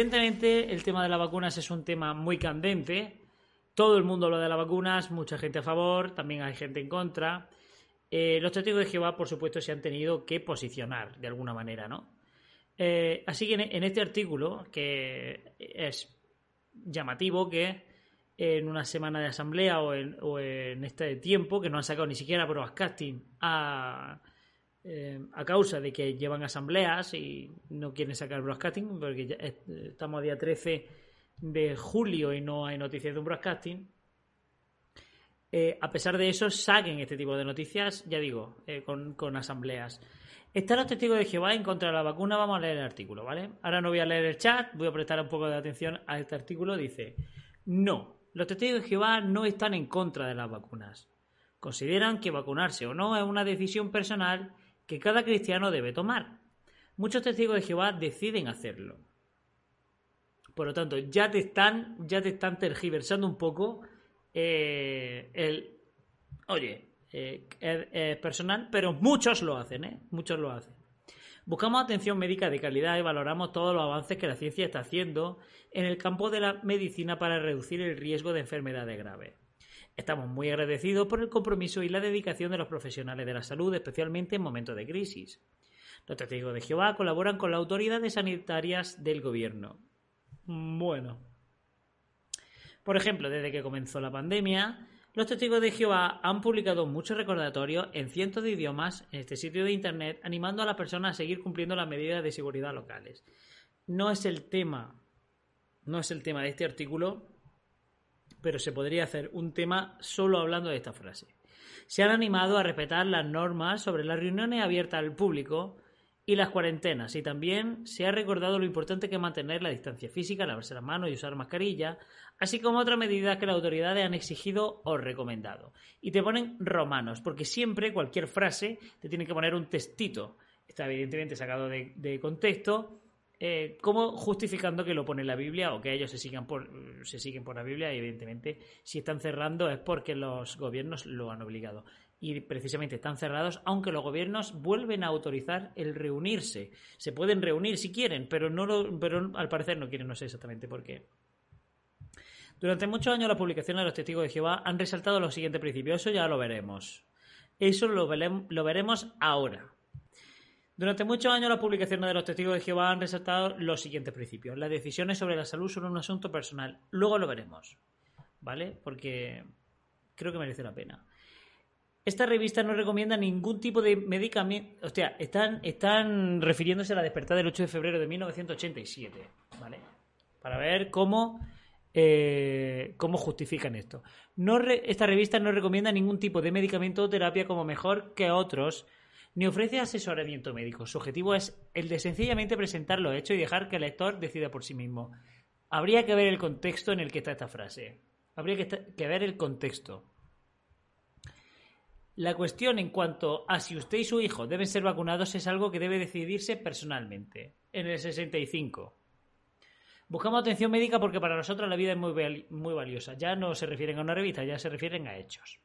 Evidentemente el tema de las vacunas es un tema muy candente. Todo el mundo habla de las vacunas, mucha gente a favor, también hay gente en contra. Eh, los testigos de Jehová, por supuesto, se han tenido que posicionar de alguna manera, ¿no? Eh, así que en, este artículo, que es llamativo que en una semana de asamblea o en, o en este tiempo, que no han sacado ni siquiera broadcasting a, eh, a causa de que llevan asambleas y no quieren sacar broadcasting, porque ya es- estamos a día 13 de julio y no hay noticias de un broadcasting. Eh, a pesar de eso, saquen este tipo de noticias, ya digo, eh, con, con asambleas. Están los testigos de Jehová en contra de la vacuna. Vamos a leer el artículo, ¿vale? Ahora no voy a leer el chat, voy a prestar un poco de atención a este artículo. Dice: No, los testigos de Jehová no están en contra de las vacunas. Consideran que vacunarse o no es una decisión personal que cada cristiano debe tomar. Muchos testigos de Jehová deciden hacerlo. Por lo tanto, ya te están, ya te están tergiversando un poco eh, el. Oye, eh, es, es personal, pero muchos lo hacen, ¿eh? Muchos lo hacen. Buscamos atención médica de calidad y valoramos todos los avances que la ciencia está haciendo en el campo de la medicina para reducir el riesgo de enfermedades graves. Estamos muy agradecidos por el compromiso y la dedicación de los profesionales de la salud, especialmente en momentos de crisis. Los testigos de Jehová colaboran con las autoridades sanitarias del gobierno. Bueno. Por ejemplo, desde que comenzó la pandemia, los testigos de Jehová han publicado muchos recordatorios en cientos de idiomas en este sitio de internet, animando a las personas a seguir cumpliendo las medidas de seguridad locales. No es el tema, no es el tema de este artículo, pero se podría hacer un tema solo hablando de esta frase. Se han animado a respetar las normas sobre las reuniones abiertas al público y las cuarentenas, y también se ha recordado lo importante que es mantener la distancia física, lavarse las manos y usar mascarilla, así como otras medidas que las autoridades han exigido o recomendado. Y te ponen romanos, porque siempre cualquier frase te tiene que poner un textito. Está evidentemente sacado de, de contexto, eh, justificando que lo pone la Biblia o que ellos se sigan se siguen por la Biblia y evidentemente si están cerrando es porque los gobiernos lo han obligado. Y precisamente están cerrados aunque los gobiernos vuelven a autorizar el reunirse. Se pueden reunir si quieren pero no lo, pero al parecer no quieren. No sé exactamente por qué. Durante muchos años las publicaciones de los testigos de Jehová han resaltado los siguientes principios. Eso ya lo veremos. Eso lo veremos ahora durante muchos años las publicaciones de los testigos de Jehová han resaltado los siguientes principios. Las decisiones sobre la salud son un asunto personal. Luego lo veremos. ¿Vale? Porque creo que merece la pena. Esta revista no recomienda ningún tipo de medicamento. Están, están refiriéndose a la despertada del 8 de febrero de 1987. ¿Vale? Para ver cómo, eh, cómo justifican esto. Esta revista no recomienda ningún tipo de medicamento o terapia como mejor que otros ni ofrece asesoramiento médico. Su objetivo es el de sencillamente presentar los hechos y dejar que el lector decida por sí mismo. Habría que ver el contexto en el que está esta frase. Habría que, ver el contexto. La cuestión en cuanto a si usted y su hijo deben ser vacunados es algo que debe decidirse personalmente. En el 65. Buscamos atención médica porque para nosotros la vida es muy, muy valiosa. Ya no se refieren a una revista, ya se refieren a hechos.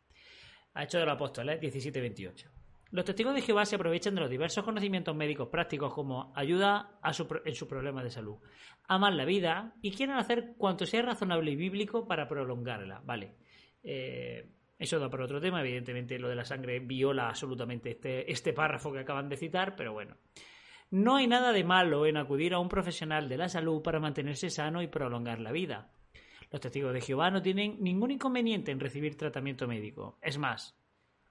A hechos de los apóstoles, 17-28. Los testigos de Jehová se aprovechan de los diversos conocimientos médicos prácticos como ayuda a su en de salud. Aman la vida y quieren hacer cuanto sea razonable y bíblico para prolongarla. Vale. Eh, eso da por otro tema. Evidentemente, lo de la sangre viola absolutamente este, este párrafo que acaban de citar, pero bueno. No hay nada de malo en acudir a un profesional de la salud para mantenerse sano y prolongar la vida. Los testigos de Jehová no tienen ningún inconveniente en recibir tratamiento médico. Es más,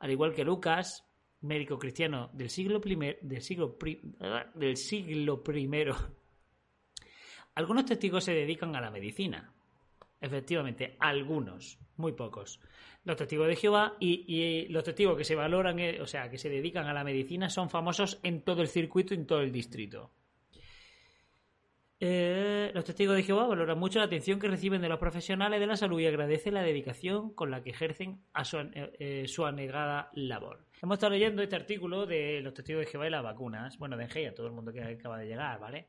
al igual que Lucas, médico cristiano del siglo, del siglo, del siglo I, algunos testigos se dedican a la medicina. Efectivamente, algunos, muy pocos. Los testigos de Jehová y, los testigos que se valoran, eh, o sea, que se dedican a la medicina, son famosos en todo el circuito y en todo el distrito. Eh, los testigos de Jehová valoran mucho la atención que reciben de los profesionales de la salud y agradecen la dedicación con la que ejercen a su, eh, anegada labor. Hemos estado leyendo este artículo de los testigos de Jehová y las vacunas, bueno, de a todo el mundo que acaba de llegar, ¿vale?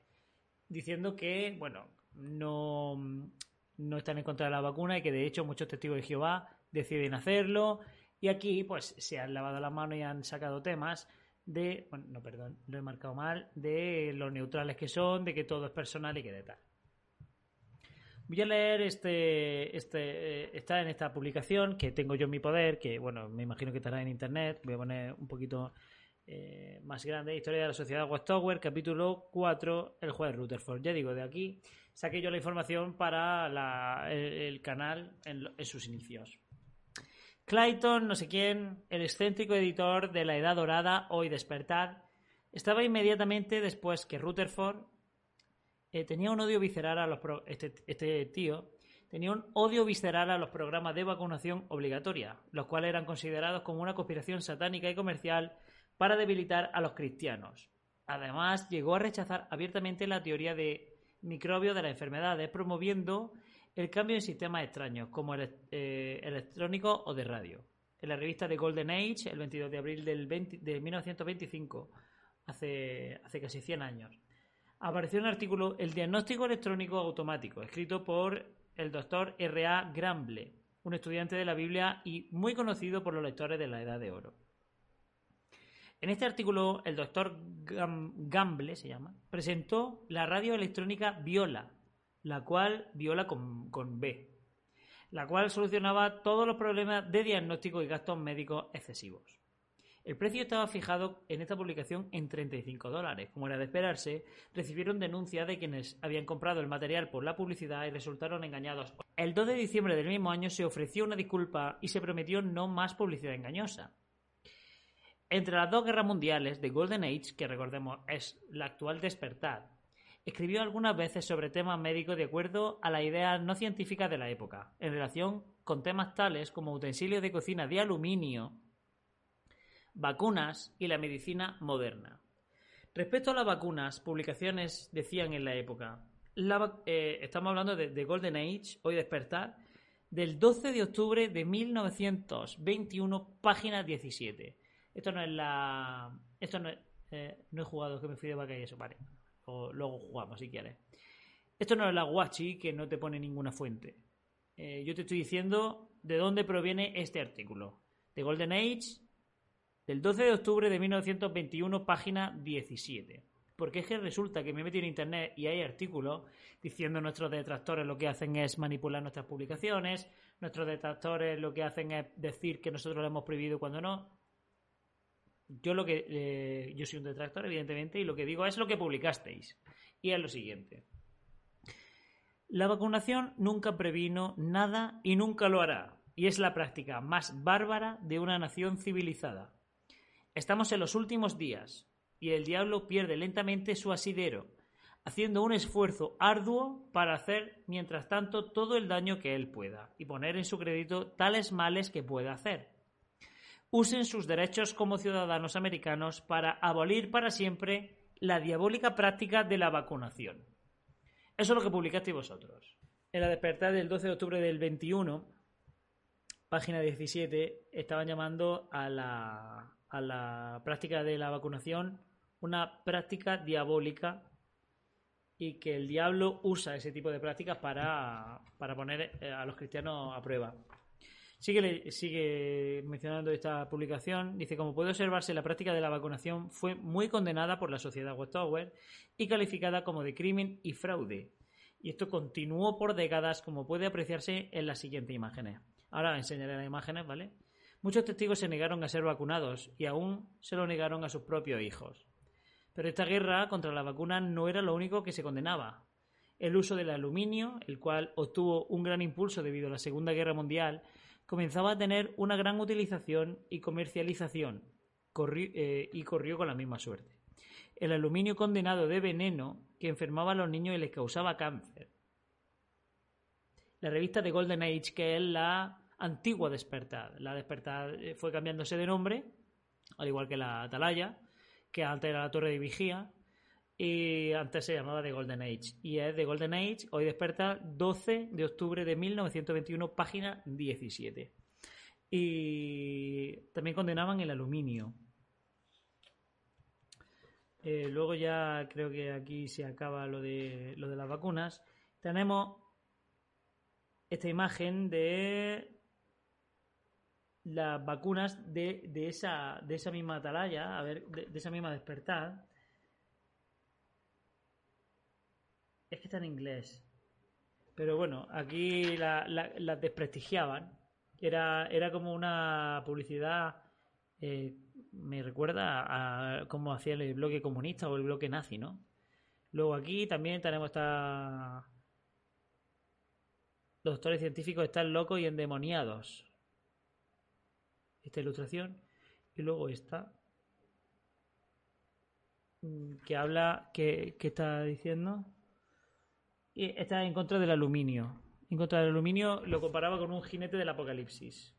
Diciendo que, bueno, no, no están en contra de la vacuna y que de hecho muchos testigos de Jehová deciden hacerlo. Y aquí, pues, se han lavado las manos y han sacado temas de, bueno, no, perdón, lo he marcado mal, de los neutrales que son, de que todo es personal y que de tal. Voy a leer este, este, eh, está en esta publicación que tengo yo en mi poder, que bueno, me imagino que estará en internet. Voy a poner un poquito eh, más grande. Historia de la sociedad Watchtower, capítulo 4, el juez Rutherford. Ya digo, de aquí saqué yo la información para el, canal en, en sus inicios. Clayton, no sé quién, el excéntrico editor de La Edad Dorada, Hoy Despertar, estaba inmediatamente después que Rutherford eh, tenía un odio visceral a los este, este, tío tenía un odio visceral a los programas de vacunación obligatoria, los cuales eran considerados como una conspiración satánica y comercial para debilitar a los cristianos. Además, llegó a rechazar abiertamente la teoría de microbio de las enfermedades, promoviendo el cambio en sistemas extraños, como el eh, electrónico o de radio. En la revista de Golden Age, el 22 de abril del de 1925, hace, hace casi 100 años, apareció un artículo El diagnóstico electrónico automático, escrito por el doctor R.A. Gramble, un estudiante de la Biblia y muy conocido por los lectores de la Edad de Oro. En este artículo, el doctor Gamble se llama, presentó la radio electrónica Viola, la cual viola con, con B, la cual solucionaba todos los problemas de diagnóstico y gastos médicos excesivos. El precio estaba fijado en esta publicación en 35 dólares. Como era de esperarse, recibieron denuncias de quienes habían comprado el material por la publicidad y resultaron engañados. El 2 de diciembre del mismo año se ofreció una disculpa y se prometió no más publicidad engañosa. Entre las dos guerras mundiales, de Golden Age, que recordemos es la actual despertar, Escribió algunas veces sobre temas médicos de acuerdo a la idea no científica de la época, en relación con temas tales como utensilios de cocina de aluminio, vacunas y la medicina moderna. Respecto a las vacunas, publicaciones decían en la época, eh, estamos hablando de, Golden Age, hoy despertar, del 12 de octubre de 1921, página 17. Esto no es la... Esto no, eh, no he jugado, que me fui de vaca y eso, vale o luego jugamos si quieres. Esto no es la guachi que no te pone ninguna fuente. Eh, yo te estoy diciendo de dónde proviene este artículo. De Golden Age, del 12 de octubre de 1921, página 17. Porque es que resulta que me metí en internet y hay artículos diciendo nuestros detractores lo que hacen es manipular nuestras publicaciones, nuestros detractores lo que hacen es decir que nosotros lo hemos prohibido cuando no. Yo lo que eh, yo soy un detractor, evidentemente, y lo que digo es lo que publicasteis. Y es lo siguiente. La vacunación nunca previno nada y nunca lo hará, y es la práctica más bárbara de una nación civilizada. Estamos en los últimos días, y el diablo pierde lentamente su asidero, haciendo un esfuerzo arduo para hacer, mientras tanto, todo el daño que él pueda, y poner en su crédito tales males que pueda hacer usen sus derechos como ciudadanos americanos para abolir para siempre la diabólica práctica de la vacunación. Eso es lo que publicasteis vosotros. En la despertar del 12 de octubre del 21, página 17, estaban llamando a la, a la práctica de la vacunación una práctica diabólica y que el diablo usa ese tipo de prácticas para, para poner eh, a los cristianos a prueba. Sigue, sigue mencionando esta publicación. Dice, como puede observarse, la práctica de la vacunación fue muy condenada por la sociedad Watchtower y calificada como de crimen y fraude. Y esto continuó por décadas, como puede apreciarse en las siguientes imágenes. Ahora enseñaré las imágenes, ¿vale? Muchos testigos se negaron a ser vacunados y aún se lo negaron a sus propios hijos. Pero esta guerra contra la vacuna no era lo único que se condenaba. El uso del aluminio, el cual obtuvo un gran impulso debido a la Segunda Guerra Mundial, comenzaba a tener una gran utilización y comercialización, eh, y corrió con la misma suerte. El aluminio condenado de veneno que enfermaba a los niños y les causaba cáncer. La revista de Golden Age, que es la antigua Despertad. La Despertad eh, fue cambiándose de nombre, al igual que la Atalaya, que antes era la Torre de Vigía, y antes se llamaba The Golden Age. Y es The Golden Age, hoy desperta 12 de octubre de 1921, página 17. Y también condenaban el aluminio. Eh, luego ya creo que aquí se acaba lo de, lo de las vacunas. Tenemos esta imagen de las vacunas de, de, esa, de esa misma atalaya, a ver, de, esa misma despertar. Es que está en inglés. Pero bueno, aquí las la, desprestigiaban. Era, era como una publicidad. Eh, me recuerda a cómo hacía el bloque comunista o el bloque nazi, ¿no? Luego aquí también tenemos esta. Los doctores científicos están locos y endemoniados esta ilustración y luego esta mm, que habla que, está diciendo y está en contra del aluminio. En contra del aluminio lo comparaba con un jinete del apocalipsis.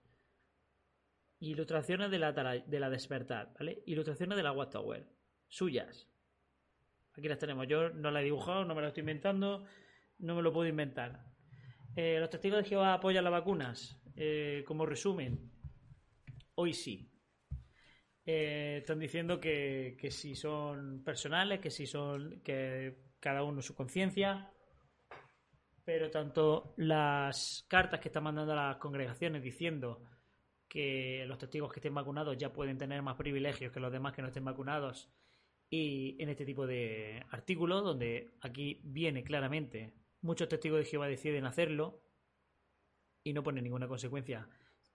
Ilustraciones de la, de la despertar ¿vale? ilustraciones de la Watchtower suyas. Aquí las tenemos. Yo no las he dibujado no me las estoy inventando no me lo puedo inventar. Eh, los testigos de Jehová apoyan las vacunas eh, como resumen hoy sí. Eh, están diciendo que, si son personales, que si son que cada uno su conciencia, pero tanto las cartas que están mandando a las congregaciones diciendo que los testigos que estén vacunados ya pueden tener más privilegios que los demás que no estén vacunados y en este tipo de artículos donde aquí viene claramente muchos testigos de Jehová deciden hacerlo y no ponen ninguna consecuencia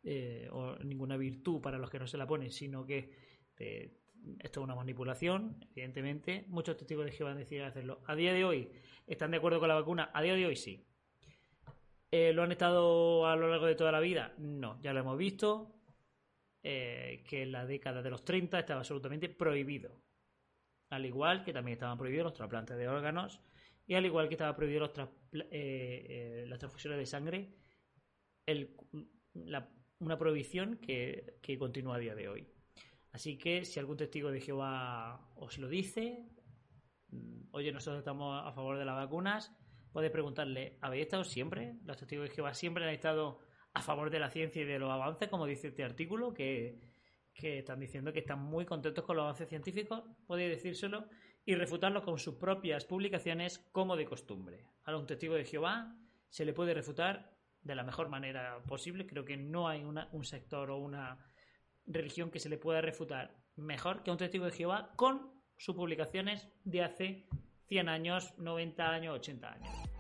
eh, o ninguna virtud para los que no se la ponen, sino que esto es una manipulación, evidentemente. Muchos testigos de Jehová deciden hacerlo. A día de hoy, ¿están de acuerdo con la vacuna? A día de hoy sí. Eh, ¿Lo han estado a lo largo de toda la vida? No, ya lo hemos visto. Eh, que en la década de los 30 estaba absolutamente prohibido. Al igual que también estaban prohibidos los trasplantes de órganos y al igual que estaba prohibido los las transfusiones de sangre, una prohibición que, continúa a día de hoy. Así que si algún testigo de Jehová os lo dice, mm, oye, nosotros estamos a favor de las vacunas, podéis preguntarle, ¿habéis estado siempre? Los testigos de Jehová siempre han estado a favor de la ciencia y de los avances, como dice este artículo, que, que están diciendo que están muy contentos con los avances científicos, podéis decírselo y refutarlo con sus propias publicaciones como de costumbre. A un testigo de Jehová se le puede refutar de la mejor manera posible. Creo que no hay un sector o una religión que se le pueda refutar mejor que un testigo de Jehová con sus publicaciones de hace 100 años, 90 años, 80 años.